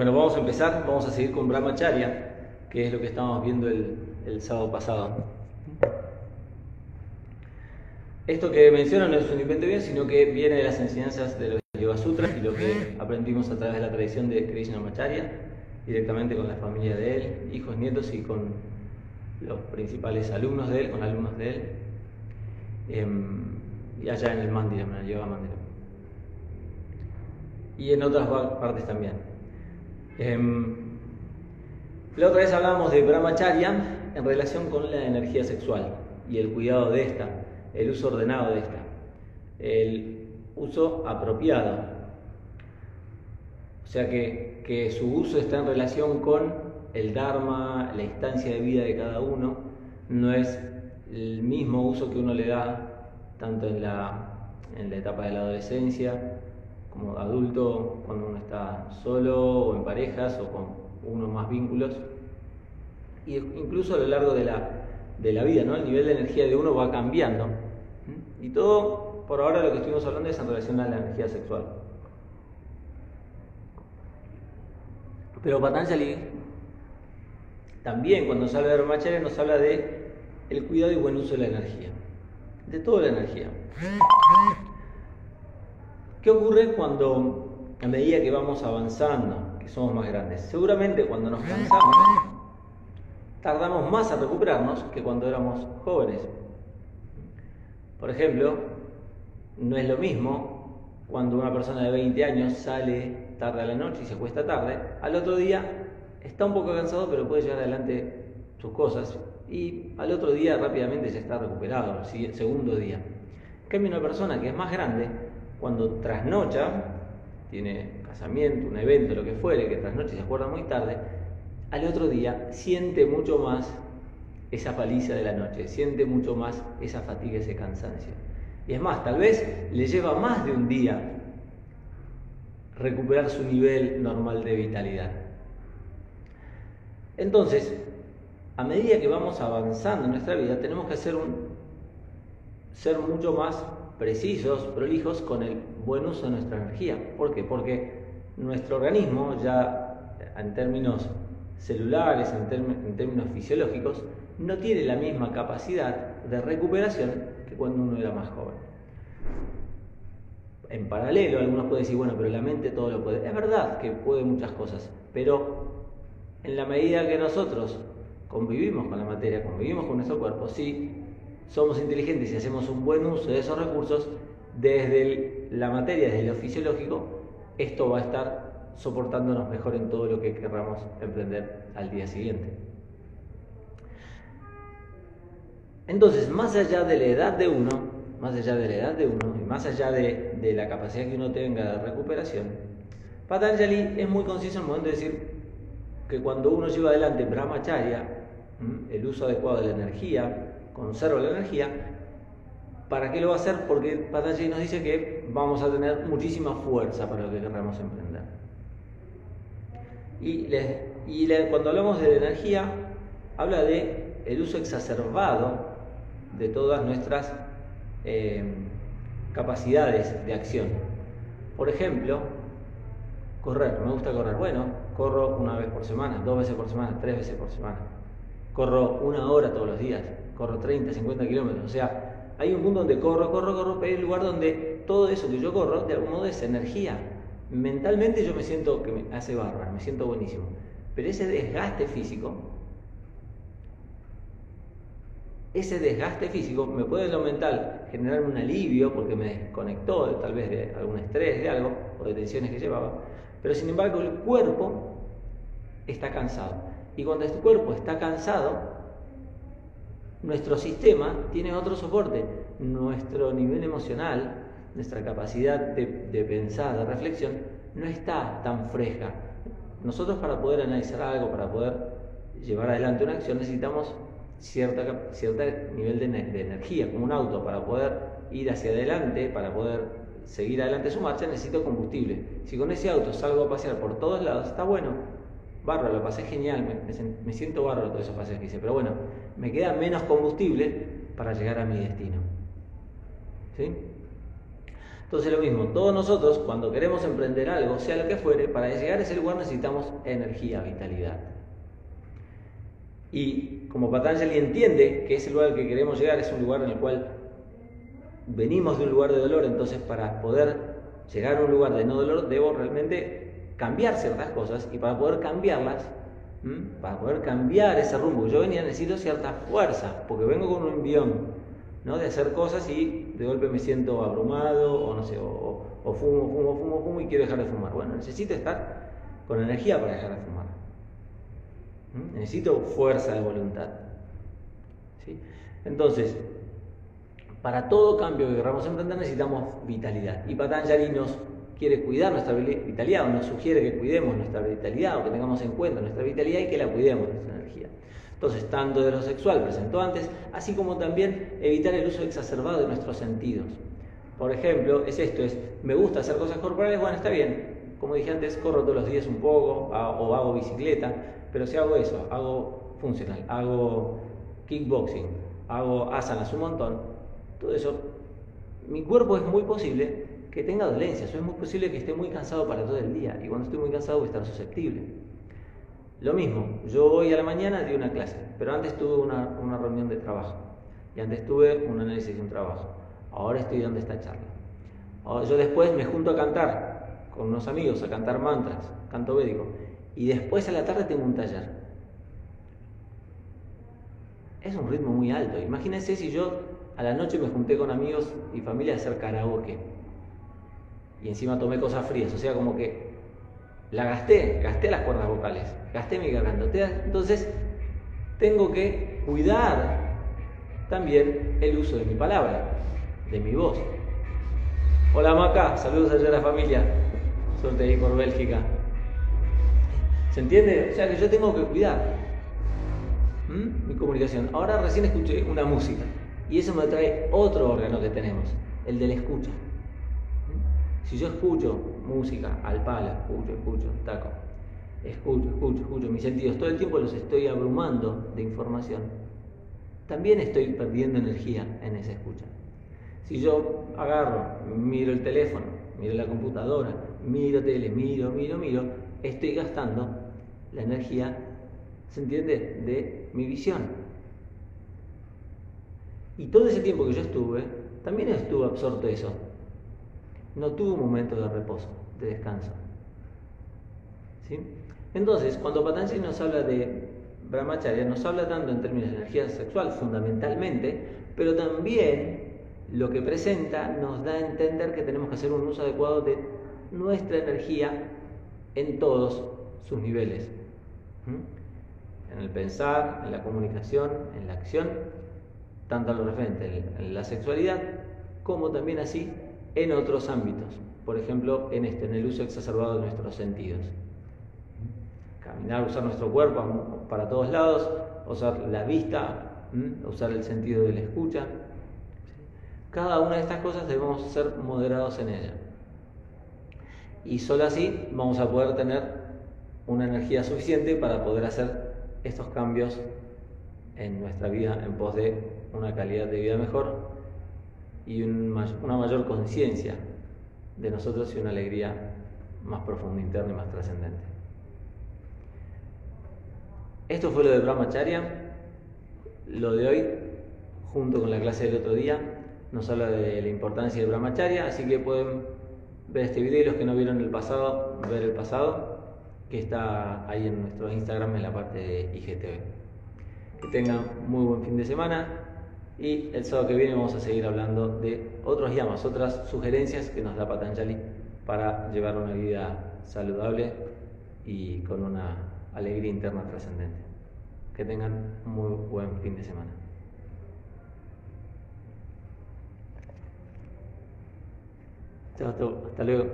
Bueno, vamos a empezar, vamos a seguir con Brahmacharya, que es lo que estábamos viendo el, sábado pasado. Esto que menciono no es un invento bien, sino que viene de las enseñanzas de los Yoga Sutras y lo que aprendimos a través de la tradición de Krishnamacharya, directamente con la familia de él, hijos, nietos y con los principales alumnos de él, con alumnos de él, em, y allá en el Mandira, en el Yoga Mandira. Y en otras partes también. Em, la otra vez hablábamos de brahmacharya en relación con la energía sexual y el cuidado de esta, el uso ordenado de esta, el uso apropiado. O sea que, que su uso está en relación con el Dharma, la instancia de vida de cada uno, no es el mismo uso que uno le da tanto en la, en la etapa de la adolescencia como adulto cuando uno está solo o en parejas o con uno más vínculos. Y incluso a lo largo de la, de la vida, ¿no? El nivel de energía de uno va cambiando. Y todo, por ahora lo que estuvimos hablando es en relación a la energía sexual. Pero Patanjali también cuando nos habla de Brahmacharya nos habla de el cuidado y buen uso de la energía, de toda la energía. ¿Qué ocurre cuando, a medida que vamos avanzando, que somos más grandes? Seguramente cuando nos cansamos, tardamos más a recuperarnos que cuando éramos jóvenes. Por ejemplo, no es lo mismo cuando una persona de 20 años sale tarde a la noche y se acuesta tarde, al otro día está un poco cansado pero puede llevar adelante sus cosas y al otro día rápidamente ya está recuperado, el segundo día. En cambio, una persona que es más grande cuando trasnocha, tiene casamiento, un evento, lo que fuere, que trasnocha y se acuerda muy tarde, al otro día siente mucho más esa paliza de la noche, siente mucho más esa fatiga, ese cansancio. Y es más, tal vez le lleva más de un día recuperar su nivel normal de vitalidad. Entonces, a medida que vamos avanzando en nuestra vida, tenemos que hacer un, ser mucho más precisos, prolijos con el buen uso de nuestra energía. ¿Por qué? Porque nuestro organismo ya en términos celulares, en, términos fisiológicos, no tiene la misma capacidad de recuperación que cuando uno era más joven. En paralelo, algunos pueden decir, bueno, pero la mente todo lo puede. Es verdad que puede muchas cosas, pero en la medida que nosotros convivimos con la materia, convivimos con nuestro cuerpo, sí somos inteligentes y hacemos un buen uso de esos recursos, desde la materia, desde lo fisiológico, esto va a estar soportándonos mejor en todo lo que querramos emprender al día siguiente. Entonces, más allá de la edad de uno, más allá de la edad de uno y más allá de, de la capacidad que uno tenga de recuperación, Patanjali es muy conciso en el momento de decir que cuando uno lleva adelante brahmacharya, el uso adecuado de la energía, conserva la energía. ¿Para qué lo va a hacer? Porque Patanjali nos dice que vamos a tener muchísima fuerza para lo que queramos emprender. Y, cuando hablamos de energía, habla de el uso exacerbado de todas nuestras eh, capacidades de acción. Por ejemplo, correr, me gusta correr. Bueno, corro una vez por semana, dos veces por semana, tres veces por semana. Corro una hora todos los días corro 30, 50 kilómetros. O sea, hay un punto donde corro, corro, corro, pero hay un lugar donde todo eso que yo corro, de algún modo es energía. Mentalmente yo me siento que me hace barra, me siento buenísimo. Pero ese desgaste físico, ese desgaste físico me puede en lo mental generar un alivio porque me desconectó tal vez de algún estrés, de algo, o de tensiones que llevaba. Pero sin embargo el cuerpo está cansado. Y cuando este cuerpo está cansado, nuestro sistema tiene otro soporte. Nuestro nivel emocional, nuestra capacidad de, pensar, de reflexión, no está tan fresca. Nosotros para poder analizar algo, para poder llevar adelante una acción, necesitamos cierto nivel de, de, energía, como un auto, para poder ir hacia adelante, para poder seguir adelante su marcha, necesito combustible. Si con ese auto salgo a pasear por todos lados, está bueno, bárbaro, lo pasé genial, me, siento bárbaro todos esos paseos que hice, pero bueno, me queda menos combustible para llegar a mi destino. ¿Sí? Entonces lo mismo, todos nosotros cuando queremos emprender algo, sea lo que fuere, para llegar a ese lugar necesitamos energía, vitalidad. Y como Patanjali entiende que ese lugar al que queremos llegar es un lugar en el cual venimos de un lugar de dolor, entonces para poder llegar a un lugar de no dolor debo realmente cambiar ciertas cosas y para poder cambiarlas, para poder cambiar ese rumbo yo venía necesito cierta fuerza, porque vengo con un envión ¿no? de hacer cosas y de golpe me siento abrumado o no sé, o, o fumo, fumo, fumo, fumo y quiero dejar de fumar. Bueno, necesito estar con energía para dejar de fumar. Necesito fuerza de voluntad. ¿Sí? Entonces, para todo cambio que queramos emprender necesitamos vitalidad. Y Patanjali nos quiere cuidar nuestra vitalidad o nos sugiere que cuidemos nuestra vitalidad o que tengamos en cuenta nuestra vitalidad y que la cuidemos, nuestra energía. Entonces, tanto de lo sexual presentó antes, así como también evitar el uso exacerbado de nuestros sentidos. Por ejemplo, es esto, es, me gusta hacer cosas corporales, bueno, está bien. Como dije antes, corro todos los días un poco o hago bicicleta, pero si hago eso, hago funcional, hago kickboxing, hago asanas un montón, todo eso, mi cuerpo es muy posible que tenga dolencias, es muy posible que esté muy cansado para todo el día y cuando estoy muy cansado voy a estar susceptible. Lo mismo, yo hoy a la mañana di una clase, pero antes tuve una, una reunión de trabajo y antes tuve un análisis de un trabajo. Ahora estoy dando esta charla. Yo después me junto a cantar con unos amigos, a cantar mantras, canto védico. Y después a la tarde tengo un taller. Es un ritmo muy alto. Imagínense si yo a la noche me junté con amigos y familia a hacer karaoke. Y encima tomé cosas frías. O sea, como que la gasté, gasté las cuerdas vocales, gasté mi garganta. Entonces, tengo que cuidar también el uso de mi palabra, de mi voz. Hola Maca, saludos allá a la familia. Suerte ahí por Bélgica. ¿Se entiende? O sea que yo tengo que cuidar mi comunicación. Ahora recién escuché una música y eso me trae otro órgano que tenemos, el de la escucha. Si yo escucho música al palo, escucho, escucho, taco, escucho, escucho, escucho, mis sentidos todo el tiempo los estoy abrumando de información, también estoy perdiendo energía en esa escucha. Si yo agarro, miro el teléfono, miro la computadora, miro tele, miro, miro, miro, estoy gastando la energía, ¿se entiende?, de mi visión. Y todo ese tiempo que yo estuve, también estuve absorto eso. No tuve un momento de reposo, de descanso. ¿Sí? Entonces, cuando Patanjali nos habla de Brahmacharya, nos habla tanto en términos de energía sexual fundamentalmente, pero también lo que presenta nos da a entender que tenemos que hacer un uso adecuado de nuestra energía en todos sus niveles. En el pensar, en la comunicación, en la acción, tanto a lo referente en la sexualidad como también así en otros ámbitos. Por ejemplo, en este, en el uso exacerbado de nuestros sentidos. Caminar, usar nuestro cuerpo para todos lados, usar la vista, usar el sentido de la escucha. Cada una de estas cosas debemos ser moderados en ella. Y solo así vamos a poder tener una energía suficiente para poder hacer estos cambios en nuestra vida en pos de una calidad de vida mejor y una mayor conciencia de nosotros y una alegría más profunda interna y más trascendente. Esto fue lo de Brahmacharya. Lo de hoy, junto con la clase del otro día, nos habla de la importancia de Brahmacharya, así que pueden ver este video los que no vieron el pasado, ver el pasado, que está ahí en nuestro Instagram en la parte de IGTV. Que tengan muy buen fin de semana y el sábado que viene vamos a seguir hablando de otros llamas, otras sugerencias que nos da Patanjali para llevar una vida saludable y con una alegría interna trascendente. Que tengan muy buen fin de semana. Chao, hasta luego.